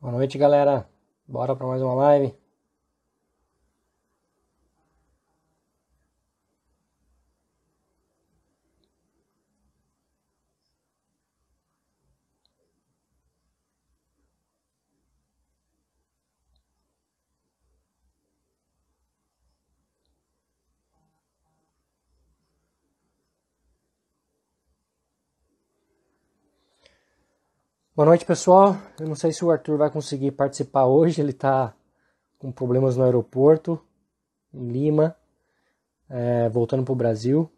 Boa noite, galera. Bora para mais uma live. Boa noite, pessoal. Eu não sei se o Arthur vai conseguir participar hoje. Ele está com problemas no aeroporto, em Lima, é, voltando para o Brasil.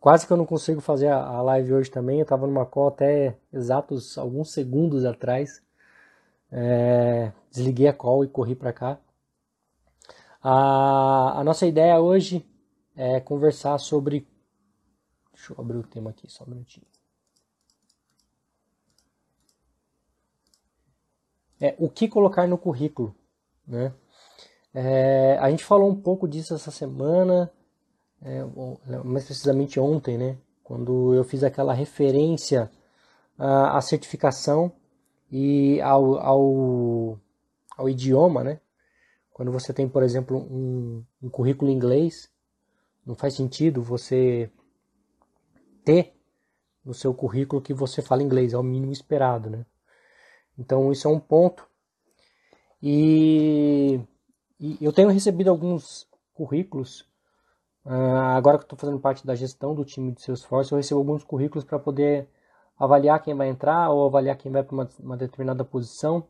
Quase que eu não consigo fazer a live hoje também. Eu estava numa call até exatos alguns segundos atrás. É, desliguei a call e corri para cá. A, a nossa ideia hoje é conversar sobre. Deixa eu abrir o tema aqui só um minutinho. É, o que colocar no currículo. Né? É, a gente falou um pouco disso essa semana, é, mais precisamente ontem, né? quando eu fiz aquela referência à, à certificação e ao, ao, ao, idioma. Né? Quando você tem, por exemplo, um, um currículo em inglês, não faz sentido você ter no seu currículo que você fala inglês, é o mínimo esperado, né? Então isso é um ponto. E, e eu tenho recebido alguns currículos. Uh, agora que estou fazendo parte da gestão do time de Salesforce, eu recebo alguns currículos para poder avaliar quem vai entrar ou avaliar quem vai para uma, uma, determinada posição.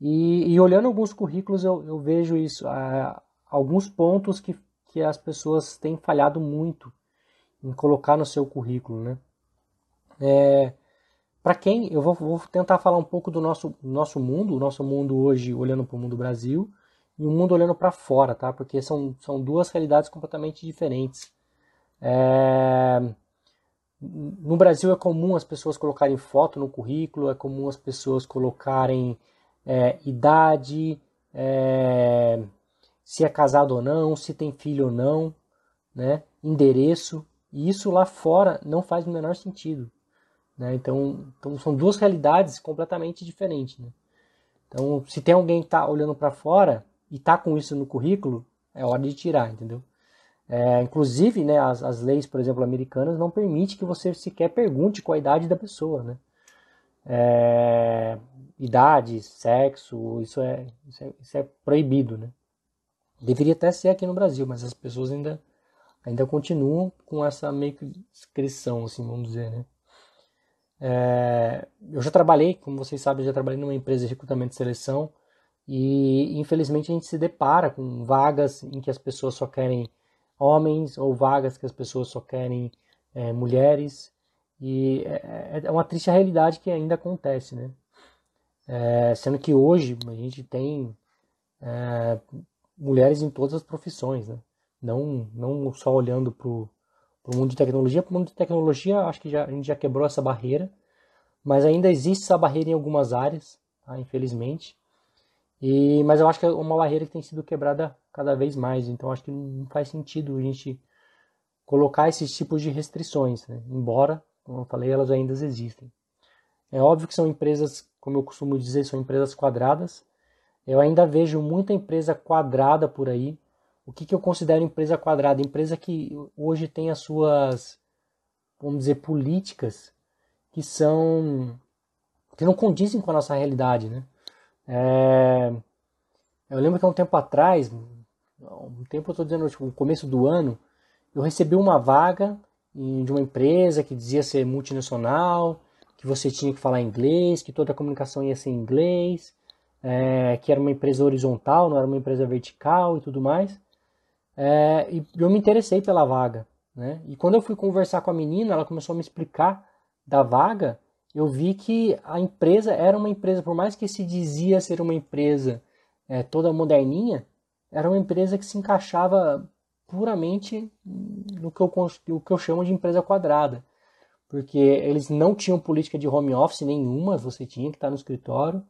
E, e, olhando alguns currículos, eu, eu vejo isso, uh, alguns pontos que, que as pessoas têm falhado muito em colocar no seu currículo, né? É, para quem, eu vou, vou, tentar falar um pouco do nosso, nosso mundo, o nosso mundo hoje olhando para o mundo Brasil e o mundo olhando para fora, tá? Porque são, são duas realidades completamente diferentes. É... No Brasil é comum as pessoas colocarem foto no currículo, é comum as pessoas colocarem é, idade, é, se é casado ou não, se tem filho ou não, né? endereço. E isso lá fora não faz o menor sentido. Né? Então, então, são duas realidades completamente diferentes. Né? Então, se tem alguém que está olhando para fora e está com isso no currículo, é hora de tirar, entendeu? É, inclusive, né, as, as leis, por exemplo, americanas não permitem que você sequer pergunte qual a idade da pessoa, né? É, idade, sexo, isso é, isso é, isso é proibido, né? Deveria até ser aqui no Brasil, mas as pessoas ainda, ainda continuam com essa meio que inscrição, assim, vamos dizer, né? É, eu já trabalhei, como vocês sabem, já trabalhei numa empresa de recrutamento e seleção e infelizmente a gente se depara com vagas em que as pessoas só querem homens ou vagas que as pessoas só querem é, mulheres e é, é, uma triste realidade que ainda acontece, né? É, sendo que hoje a gente tem é, mulheres em todas as profissões, né? Não, não só olhando para o para o mundo de tecnologia. Para o mundo de tecnologia, acho que já, a gente já quebrou essa barreira, mas ainda existe essa barreira em algumas áreas, tá? infelizmente. E, mas eu acho que é uma barreira que tem sido quebrada cada vez mais, então acho que não faz sentido a gente colocar esses tipos de restrições, né? embora, como eu falei, elas ainda existem. É óbvio que são empresas, como eu costumo dizer, são empresas quadradas. Eu ainda vejo muita empresa quadrada por aí, o que, que eu considero empresa quadrada? Empresa que hoje tem as suas, vamos dizer, políticas que são que não condizem com a nossa realidade, né? É, eu lembro que há um tempo atrás, um tempo eu estou dizendo, tipo, no começo do ano, eu recebi uma vaga de uma empresa que dizia ser multinacional, que você tinha que falar inglês, que toda a comunicação ia ser em inglês, é, que era uma empresa horizontal, não era uma empresa vertical e tudo mais. É, e eu me interessei pela vaga. Né? E quando eu fui conversar com a menina, ela começou a me explicar da vaga. Eu vi que a empresa era uma empresa, por mais que se dizia ser uma empresa é, toda moderninha, era uma empresa que se encaixava puramente no que eu, o que eu chamo de empresa quadrada. Porque eles não tinham política de home office nenhuma, você tinha que estar no escritório,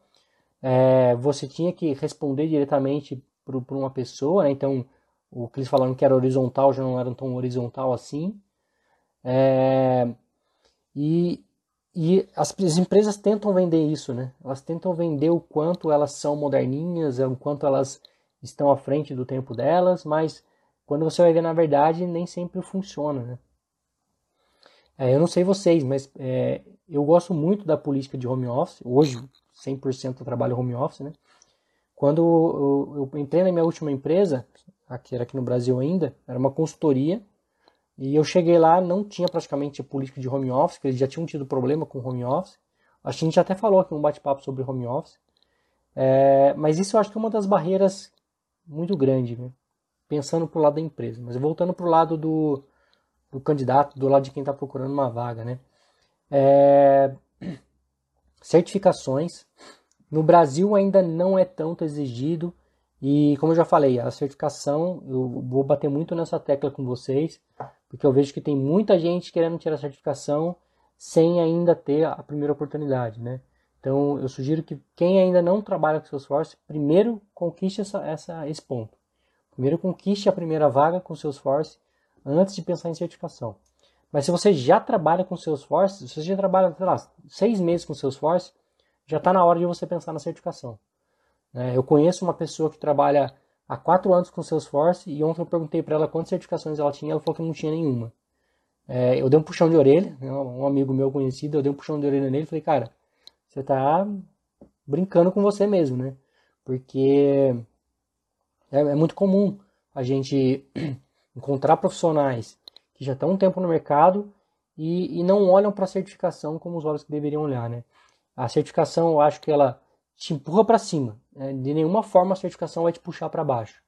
é, você tinha que responder diretamente para uma pessoa, né? então o que eles falaram que era horizontal já não era tão horizontal assim. É, e, e as, as, empresas tentam vender isso, né? Elas tentam vender o quanto elas são moderninhas, o quanto elas estão à frente do tempo delas, mas quando você vai ver na verdade nem sempre funciona, né? É, eu não sei vocês, mas é, eu gosto muito da política de home office. Hoje, 100% eu trabalho home office, né? Quando eu, eu, entrei na minha última empresa, aqui era aqui no Brasil ainda, era uma consultoria, e eu cheguei lá, não tinha praticamente política de home office, porque eles já tinham tido problema com home office. A gente até falou aqui um bate-papo sobre home office. É, mas isso eu acho que é uma das barreiras muito grande, né? pensando para o lado da empresa. Mas voltando para o lado do, do candidato, do lado de quem está procurando uma vaga, né? É, certificações. No Brasil ainda não é tanto exigido. E como eu já falei, a certificação, eu vou bater muito nessa tecla com vocês, porque eu vejo que tem muita gente querendo tirar a certificação sem ainda ter a primeira oportunidade, né? Então eu sugiro que quem ainda não trabalha com Salesforce, primeiro conquiste essa, essa, esse ponto. Primeiro conquiste a primeira vaga com Salesforce antes de pensar em certificação. Mas se você já trabalha com Salesforce, se você já trabalha, sei lá, seis meses com Salesforce, já está na hora de você pensar na certificação. É, eu conheço uma pessoa que trabalha há quatro anos com Salesforce e ontem eu perguntei para ela quantas certificações ela tinha, ela falou que não tinha nenhuma. É, eu dei um puxão de orelha, né, um amigo meu conhecido, eu dei um puxão de orelha nele e falei, cara, você está brincando com você mesmo, né? Porque é, é muito comum a gente encontrar profissionais que já estão um tempo no mercado e, e não olham para a certificação como os olhos que deveriam olhar, né? A certificação, eu acho que ela te empurra para cima. Né? De nenhuma forma a certificação vai te puxar para baixo.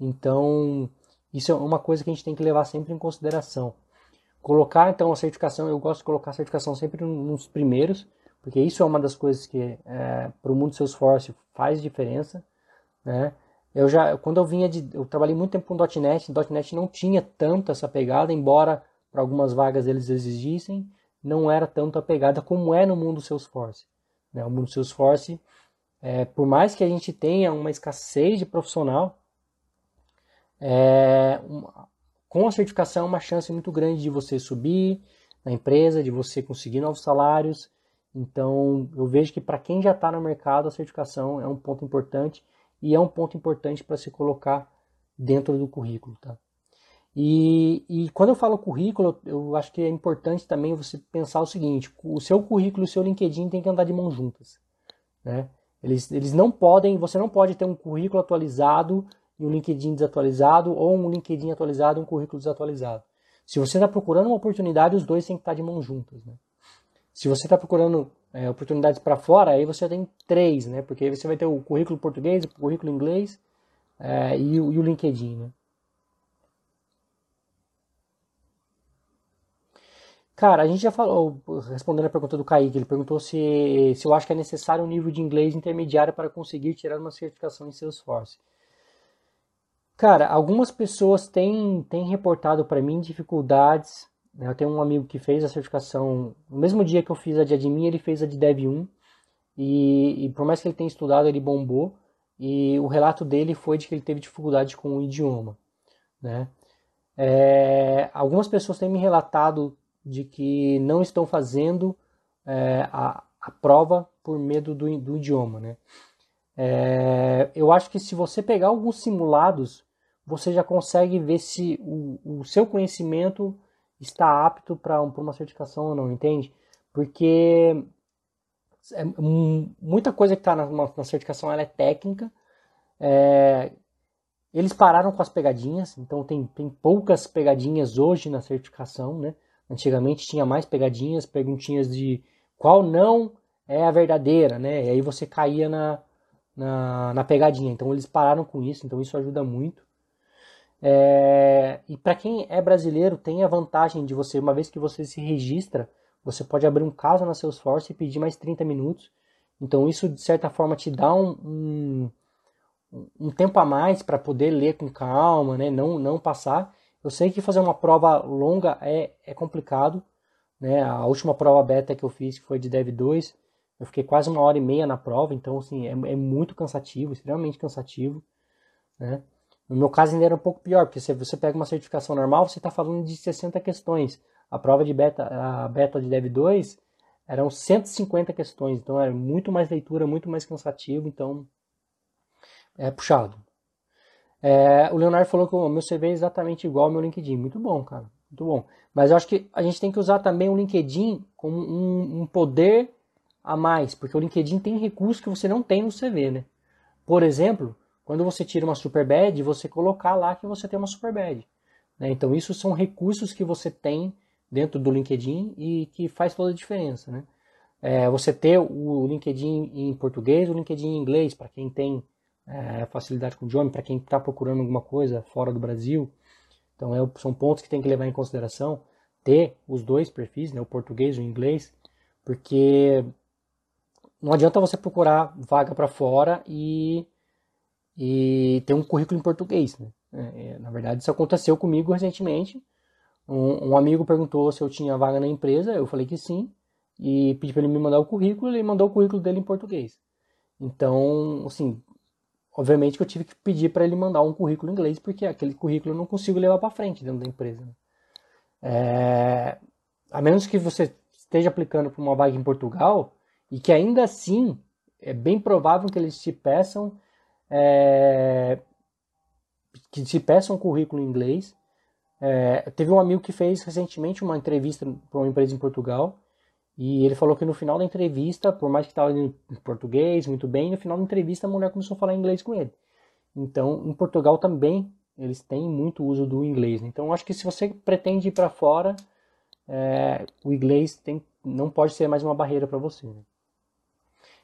Então, isso é uma coisa que a gente tem que levar sempre em consideração. Colocar então a certificação, eu gosto de colocar a certificação sempre nos primeiros, porque isso é uma das coisas que é, para o mundo Salesforce faz diferença, né? Eu já, quando eu vinha de, eu trabalhei muito tempo com .NET, .NET não tinha tanto essa pegada, embora para algumas vagas eles exigissem, não era tanto a pegada como é no mundo Salesforce. Né? O mundo Salesforce, é, por mais que a gente tenha uma escassez de profissional, é, uma, com a certificação é uma chance muito grande de você subir na empresa, de você conseguir novos salários. Então, eu vejo que para quem já está no mercado, a certificação é um ponto importante e é um ponto importante para se colocar dentro do currículo, tá? E, e quando eu falo currículo, eu acho que é importante também você pensar o seguinte: o seu currículo e o seu LinkedIn tem que andar de mãos juntas, né? Eles, eles não podem, você não pode ter um currículo atualizado e um LinkedIn desatualizado, ou um LinkedIn atualizado e um currículo desatualizado. Se você está procurando uma oportunidade, os dois têm que estar de mãos juntas, né? Se você está procurando é, oportunidades para fora, aí você tem três, né? Porque aí você vai ter o currículo português, o currículo inglês é, e, o, e, o, LinkedIn, né? Cara, a gente já falou, respondendo a pergunta do Kaique, ele perguntou se, se eu acho que é necessário um nível de inglês intermediário para conseguir tirar uma certificação em Salesforce. Cara, algumas pessoas têm, têm reportado para mim dificuldades né, eu tenho um amigo que fez a certificação, no mesmo dia que eu fiz a de admin, ele fez a de Dev 1. E, e, por mais que ele tenha estudado, ele bombou. E o relato dele foi de que ele teve dificuldade com o idioma. Né? É, algumas pessoas têm me relatado de que não estão fazendo é, a, a, prova por medo do, do idioma. Né? É, eu acho que se você pegar alguns simulados, você já consegue ver se o, o seu conhecimento está apto para uma certificação ou não, entende? Porque é, muita coisa que está na, na, certificação ela é técnica. É, eles pararam com as pegadinhas, então tem, tem poucas pegadinhas hoje na certificação, né? Antigamente tinha mais pegadinhas, perguntinhas de qual não é a verdadeira, né? E aí você caía na, na, na pegadinha. Então eles pararam com isso, então isso ajuda muito. É, e para quem é brasileiro, tem a vantagem de você, uma vez que você se registra, você pode abrir um caso na Salesforce e pedir mais 30 minutos. Então isso, de certa forma, te dá um, um, um tempo a mais para poder ler com calma, né? não, não passar. Eu sei que fazer uma prova longa é, é complicado. Né? A última prova beta que eu fiz, que foi de Dev 2, eu fiquei quase uma hora e meia na prova, então assim, é, é muito cansativo, extremamente cansativo. Né? No meu caso ainda era um pouco pior, porque se você pega uma certificação normal, você está falando de 60 questões. A prova de beta, a beta de Dev 2 eram 150 questões, então era muito mais leitura, muito mais cansativo, então é puxado. É, o Leonardo falou que o meu CV é exatamente igual ao meu LinkedIn. Muito bom, cara. Muito bom. Mas eu acho que a gente tem que usar também o LinkedIn como um, um poder a mais, porque o LinkedIn tem recursos que você não tem no CV, né? Por exemplo, quando você tira uma super badge, você colocar lá que você tem uma super badge. Né? Então, isso são recursos que você tem dentro do LinkedIn e que faz toda a diferença. Né? É, você ter o LinkedIn em português, o LinkedIn em inglês, para quem tem é, facilidade com o idioma, para quem está procurando alguma coisa fora do Brasil. Então, é, são pontos que tem que levar em consideração. Ter os dois perfis, né, o português e o inglês, porque não adianta você procurar vaga para fora e, e ter um currículo em português. Né? É, é, na verdade, isso aconteceu comigo recentemente. Um, um, amigo perguntou se eu tinha vaga na empresa, eu falei que sim, e pedi para ele me mandar o currículo, ele mandou o currículo dele em português. Então, assim, obviamente que eu tive que pedir para ele mandar um currículo em inglês, porque aquele currículo eu não consigo levar para frente dentro da empresa. Né? É, a menos que você esteja aplicando para uma vaga em Portugal, e que ainda assim é bem provável que eles te peçam é, que se peçam um currículo em inglês. É, teve um amigo que fez recentemente uma entrevista para uma empresa em Portugal e ele falou que no final da entrevista, por mais que estava em português muito bem, no final da entrevista a mulher começou a falar inglês com ele. Então, em Portugal também eles têm muito uso do inglês. Né? Então, acho que se você pretende ir para fora, é, o inglês tem, não pode ser mais uma barreira para você. Né?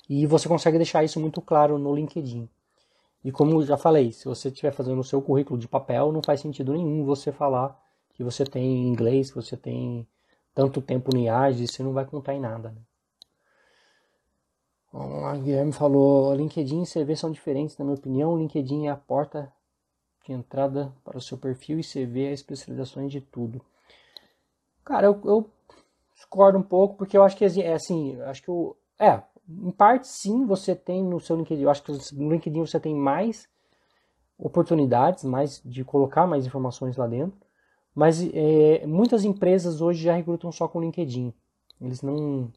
E você consegue deixar isso muito claro no LinkedIn. E como já falei, se você estiver fazendo o seu currículo de papel, não faz sentido nenhum você falar que você tem inglês, que você tem tanto tempo no IAGE, você não vai contar em nada. Né? O Guilherme falou, LinkedIn e CV são diferentes, na minha opinião. O LinkedIn é a porta de entrada para o seu perfil e CV é especializações de tudo. Cara, eu, eu discordo um pouco, porque eu acho que é assim, acho que. É, em parte, sim, você tem no seu LinkedIn. Eu acho que no LinkedIn você tem mais oportunidades, mais de colocar mais informações lá dentro. Mas é, muitas empresas hoje já recrutam só com LinkedIn. Eles não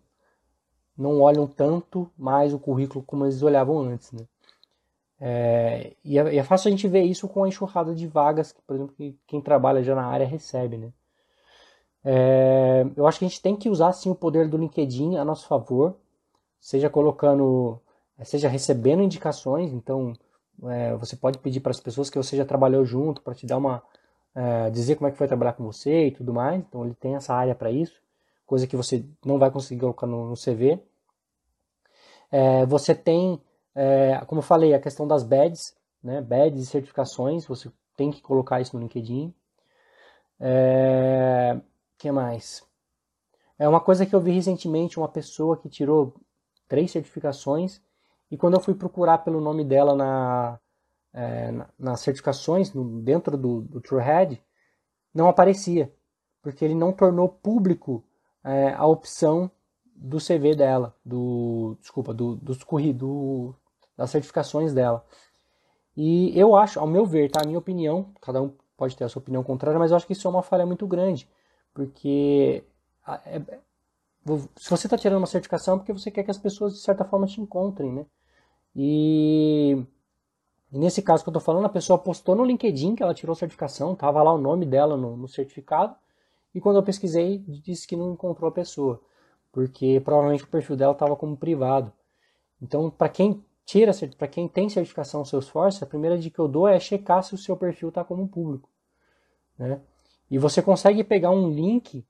não olham tanto mais o currículo como eles olhavam antes, né? É, e, é, é, fácil a gente ver isso com a enxurrada de vagas que, por exemplo, que quem trabalha já na área recebe, né? É, eu acho que a gente tem que usar sim o poder do LinkedIn a nosso favor seja colocando, eh, seja recebendo indicações. Então, é, você pode pedir para as pessoas que você já trabalhou junto para te dar uma, é, dizer como é que foi trabalhar com você e tudo mais. Então, ele tem essa área para isso, coisa que você não vai conseguir colocar no, no CV. É, você tem, como eu falei, a questão das badges, né? Badges e certificações. Você tem que colocar isso no LinkedIn. É, que mais? É uma coisa que eu vi recentemente, uma pessoa que tirou três certificações. E quando eu fui procurar pelo nome dela na, é, na, nas certificações, no, dentro do, do TrueHead, não aparecia, porque ele não tornou público é, a opção do CV dela, do desculpa, do, dos do, das certificações dela. E eu acho, ao meu ver, tá, a minha opinião, cada um pode ter a sua opinião contrária, mas eu acho que isso é uma falha muito grande, porque é, se você está tirando uma certificação é porque você quer que as pessoas de certa forma te encontrem, né? E, e nesse caso que eu estou falando, a pessoa postou no LinkedIn que ela tirou certificação, tava lá o nome dela no, no certificado, e quando eu pesquisei, disse que não encontrou a pessoa, porque provavelmente o perfil dela estava como privado. Então, para quem tira, para quem tem certificação Salesforce, a primeira dica que eu dou é checar se o seu perfil está como público, né? E você consegue pegar um link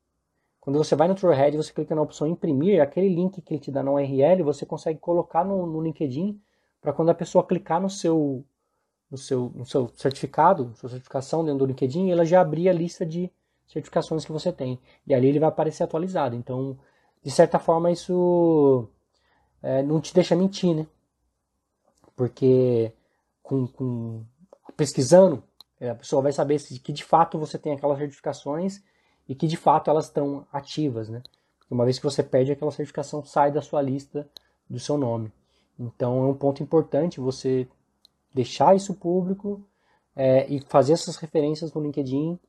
quando você vai no TrueHead, você clica na opção imprimir, aquele link que ele te dá na URL, você consegue colocar no, no LinkedIn para quando a pessoa clicar no seu, no seu, no seu certificado, sua certificação dentro do LinkedIn, ela já abrir a lista de certificações que você tem. E ali ele vai aparecer atualizado. Então, de certa forma, isso é, não te deixa mentir, né? Porque com, com pesquisando, a pessoa vai saber se, que de fato você tem aquelas certificações e que de fato elas estão ativas, né? Porque uma vez que você perde aquela certificação, sai da sua lista do seu nome. Então é um ponto importante você deixar isso público é, e fazer essas referências no LinkedIn. O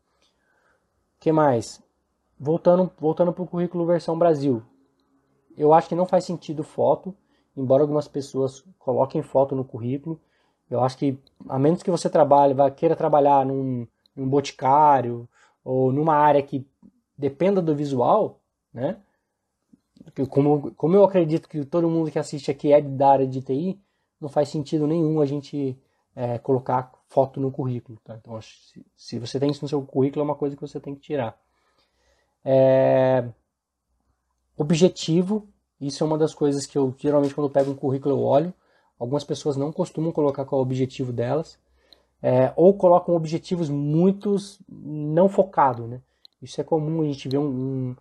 que mais? Voltando, voltando para o currículo versão Brasil. eu acho que não faz sentido foto, embora algumas pessoas coloquem foto no currículo. Eu acho que, a menos que você trabalhe, vai queira trabalhar num, num boticário ou numa área que dependa do visual, né? Como, como eu acredito que todo mundo que assiste aqui é da área de TI, não faz sentido nenhum a gente é, colocar foto no currículo. Tá? Então, se, se, você tem isso no seu currículo, é uma coisa que você tem que tirar. É, objetivo, isso é uma das coisas que eu geralmente quando eu pego um currículo eu olho. Algumas pessoas não costumam colocar qual é o objetivo delas. É, ou colocam objetivos muito não focados. Né? Isso é comum a gente ver um, um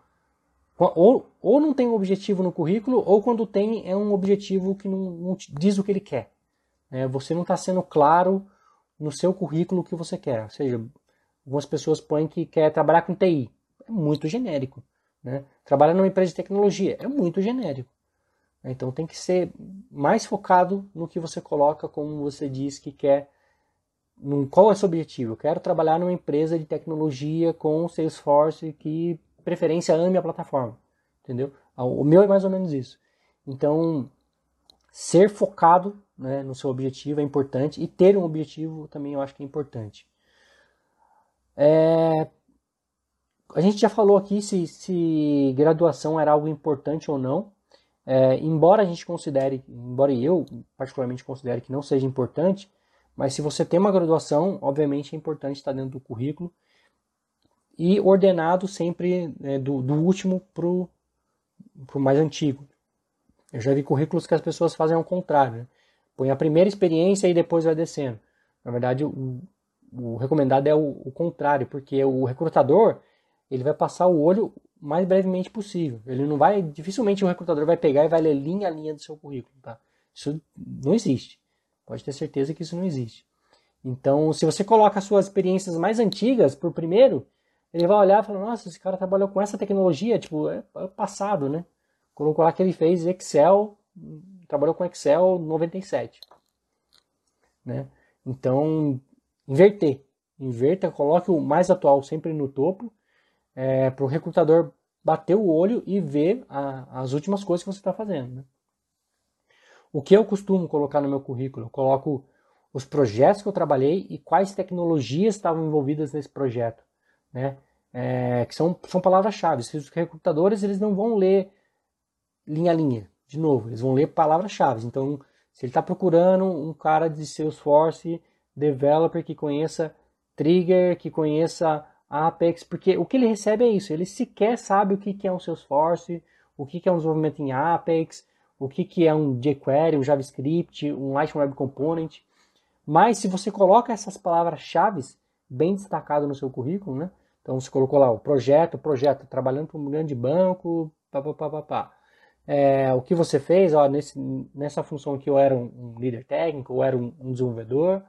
ou, ou não tem um objetivo no currículo, ou quando tem, é um objetivo que não, não diz o que ele quer. É, você não está sendo claro no seu currículo o que você quer. Ou seja, algumas pessoas põem que quer trabalhar com TI. É muito genérico. Né? Trabalhar numa empresa de tecnologia é muito genérico. Então tem que ser mais focado no que você coloca, como você diz que quer. Num, qual é o seu objetivo? Eu quero trabalhar numa empresa de tecnologia com Salesforce que preferência ame a plataforma, entendeu? O meu é mais ou menos isso. Então, ser focado né, no seu objetivo é importante e ter um objetivo também eu acho que é importante. É, a gente já falou aqui se, se graduação era algo importante ou não. É, embora a gente considere, embora eu particularmente considere que não seja importante, mas se você tem uma graduação, obviamente é importante estar dentro do currículo e ordenado sempre né, do, do, último para o mais antigo. Eu já vi currículos que as pessoas fazem ao contrário. Né? Põe a primeira experiência e depois vai descendo. Na verdade, o, o recomendado é o, o, contrário, porque o recrutador ele vai passar o olho mais brevemente possível. Ele não vai, dificilmente o recrutador vai pegar e vai ler linha a linha do seu currículo. Tá? Isso não existe. Pode ter certeza que isso não existe. Então, se você coloca as suas experiências mais antigas por primeiro, ele vai olhar e falar, nossa, esse cara trabalhou com essa tecnologia, tipo, é, é passado, né? Colocou lá que ele fez Excel, trabalhou com Excel 97. Né? Então, inverter. Inverta, coloque o mais atual sempre no topo, é, para o recrutador bater o olho e ver a, as últimas coisas que você está fazendo. Né? O que eu costumo colocar no meu currículo? Eu coloco os projetos que eu trabalhei e quais tecnologias estavam envolvidas nesse projeto né? É, que são, são palavras-chave. Os recrutadores eles não vão ler linha a linha, de novo, eles vão ler palavras-chave. Então, se ele está procurando um cara de Salesforce, developer que conheça Trigger, que conheça Apex, porque o que ele recebe é isso, ele sequer sabe o que é um Salesforce, o que é um desenvolvimento em Apex, o que é um jQuery, um JavaScript, um Lightning Web Component. Mas se você coloca essas palavras-chave bem destacado no seu currículo, né? Então você colocou lá o projeto, projeto, trabalhando para um grande banco, pá, pá, pá, pá, pá. É, o que você fez, ó, nesse, nessa função aqui eu era um, um líder técnico, eu era um, um desenvolvedor,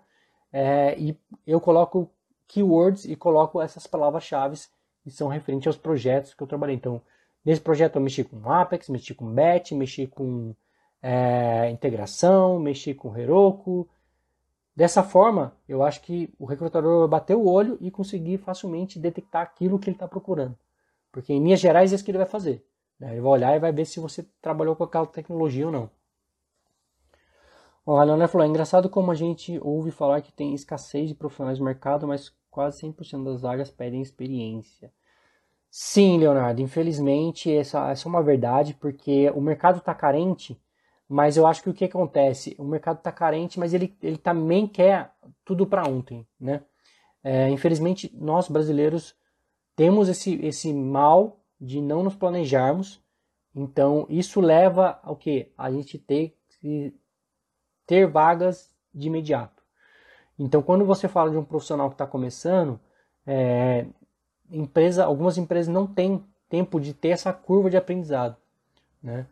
é, e eu coloco keywords e coloco essas palavras-chave que são referentes aos projetos que eu trabalhei. Então, nesse projeto eu mexi com Apex, mexi com Batch, mexi com é, integração, mexi com Heroku, Dessa forma, eu acho que o recrutador vai bater o olho e conseguir facilmente detectar aquilo que ele está procurando. Porque em linhas gerais é isso que ele vai fazer. Né? Ele vai olhar e vai ver se você trabalhou com aquela tecnologia ou não. O Leonel falou, é engraçado como a gente ouve falar que tem escassez de profissionais no mercado, mas quase 100% das vagas pedem experiência. Sim, Leonardo, infelizmente essa, essa é uma verdade, porque o mercado está carente mas eu acho que o que acontece? O mercado está carente, mas ele, ele também quer tudo para ontem, né? É, infelizmente, nós brasileiros temos esse, esse mal de não nos planejarmos. Então, isso leva ao que? A gente ter que ter vagas de imediato. Então, quando você fala de um profissional que está começando, é, empresa, algumas empresas não têm tempo de ter essa curva de aprendizado, né?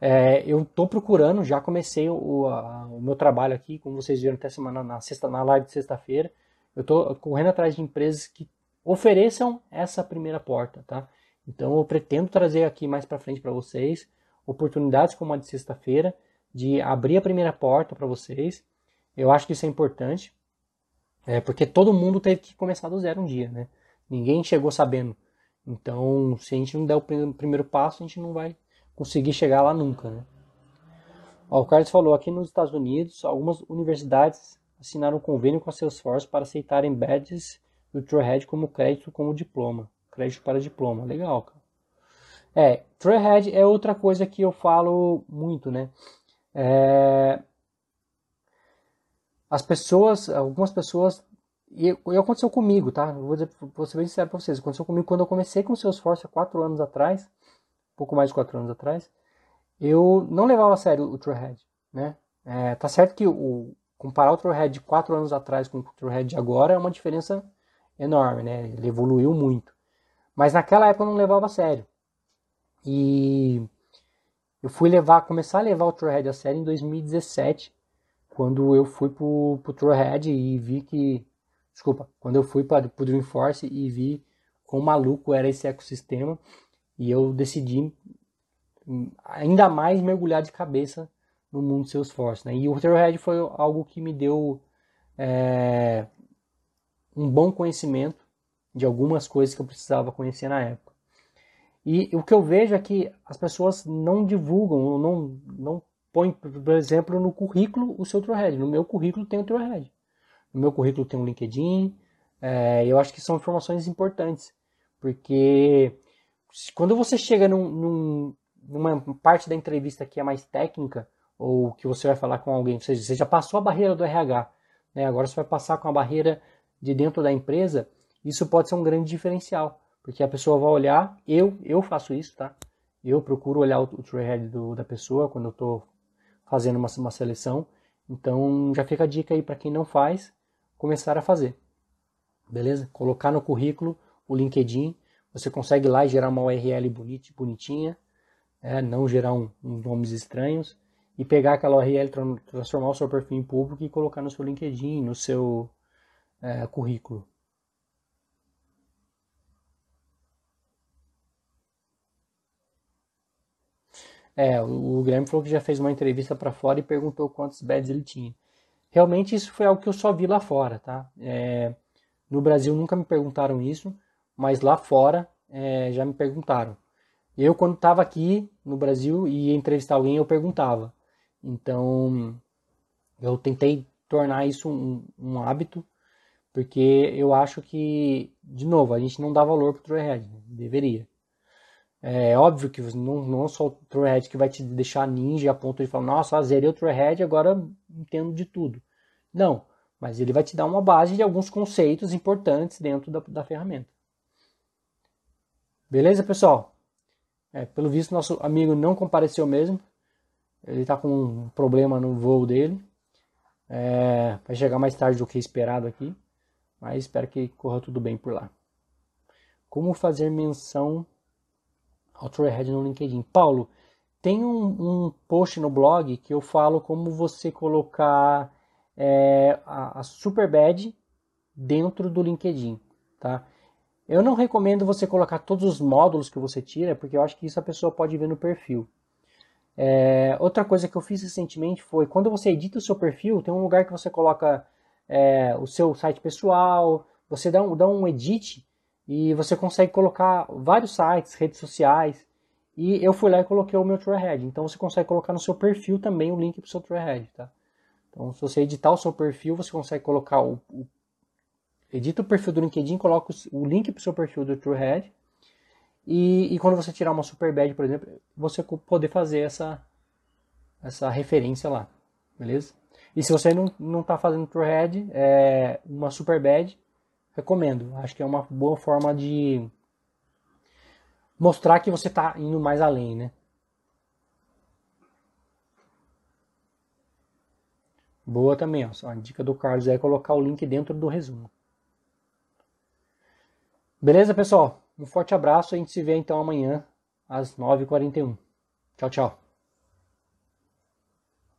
É, eu estou procurando, já comecei o, a, o, meu trabalho aqui, como vocês viram até semana na sexta, na live de sexta-feira. Eu estou correndo atrás de empresas que ofereçam essa primeira porta, tá? Então eu pretendo trazer aqui mais para frente para vocês oportunidades como a de sexta-feira de abrir a primeira porta para vocês. Eu acho que isso é importante, é, porque todo mundo teve que começar do zero um dia, né? Ninguém chegou sabendo. Então, se a gente não der o primeiro passo, a gente não vai conseguir chegar lá nunca, né? Ó, o Carlos falou, aqui nos Estados Unidos, algumas universidades assinaram um convênio com a Salesforce para aceitarem badges do Trailhead como crédito como diploma. Crédito para diploma. Legal, cara. É, Trailhead é outra coisa que eu falo muito, né? É... As pessoas, algumas pessoas, e, aconteceu comigo, tá? vou, dizer, vou ser bem sincero para vocês. Aconteceu comigo quando eu comecei com o Salesforce há quatro anos atrás, pouco mais de quatro anos atrás, eu não levava a sério o Trailhead, né? É, tá certo que o, comparar o Trailhead de quatro anos atrás com o Trailhead de agora é uma diferença enorme, né? Ele evoluiu muito. Mas naquela época eu não levava a sério. E eu fui levar, começar a levar o Trailhead a sério em 2017, quando eu fui pro, pro Trailhead e vi que, desculpa, quando eu fui para o Dreamforce e vi quão maluco era esse ecossistema e eu decidi ainda mais mergulhar de cabeça no mundo Salesforce. Né? E o Trailhead foi algo que me deu é, um bom conhecimento de algumas coisas que eu precisava conhecer na época. E o que eu vejo é que as pessoas não divulgam, não, não põem, por exemplo, no currículo o seu Trailhead. No meu currículo tem o Trailhead. No meu currículo tem um LinkedIn. É, eu acho que são informações importantes, porque quando você chega num, num, numa parte da entrevista que é mais técnica, ou que você vai falar com alguém, você, você já passou a barreira do RH, né? agora você vai passar com a barreira de dentro da empresa, isso pode ser um grande diferencial, porque a pessoa vai olhar, eu, eu faço isso, tá? Eu procuro olhar o, o trailhead do, da pessoa quando eu estou fazendo uma, uma seleção, então já fica a dica aí para quem não faz, começar a fazer, beleza? Colocar no currículo o LinkedIn, você consegue lá gerar uma URL bonitinha, é, não gerar um, um nomes estranhos, e pegar aquela URL, transformar o seu perfil em público e colocar no seu LinkedIn, no seu é, currículo. É, o Guilherme falou que já fez uma entrevista para fora e perguntou quantos beds ele tinha. Realmente isso foi algo que eu só vi lá fora, tá? É, no Brasil nunca me perguntaram isso, mas lá fora é, já me perguntaram. Eu, quando estava aqui no Brasil e ia entrevistar alguém, eu perguntava. Então, eu tentei tornar isso um, um hábito, porque eu acho que, de novo, a gente não dá valor para o Trailhead, né? deveria. É óbvio que não, não só o Trailhead que vai te deixar ninja a ponto de falar, nossa, zerei o Trailhead, agora entendo de tudo. Não, mas ele vai te dar uma base de alguns conceitos importantes dentro da, da ferramenta. Beleza, pessoal? É, pelo visto, nosso amigo não compareceu mesmo. Ele está com um problema no voo dele. É, vai chegar mais tarde do que esperado aqui. Mas espero que corra tudo bem por lá. Como fazer menção ao Trailhead no LinkedIn? Paulo, tem um, um, post no blog que eu falo como você colocar é, a, a Super Badge dentro do LinkedIn, tá? Eu não recomendo você colocar todos os módulos que você tira, porque eu acho que isso a pessoa pode ver no perfil. É, outra coisa que eu fiz recentemente foi, quando você edita o seu perfil, tem um lugar que você coloca é, o seu site pessoal, você dá um, dá um edit e você consegue colocar vários sites, redes sociais. E eu fui lá e coloquei o meu Trailhead. Então você consegue colocar no seu perfil também o link para o seu Trailhead, tá? Então se você editar o seu perfil, você consegue colocar o, o edita o perfil do LinkedIn, coloca o link para o seu perfil do Trailhead e, e quando você tirar uma super badge, por exemplo, você poder fazer essa, essa referência lá, beleza? E se você não, não tá fazendo Trailhead, é, uma super badge, recomendo. Acho que é uma boa forma de mostrar que você está indo mais além, né? Boa também, ó. A dica do Carlos é colocar o link dentro do resumo. Beleza, pessoal? Um forte abraço. A gente se vê então amanhã às 9h41. Tchau, tchau.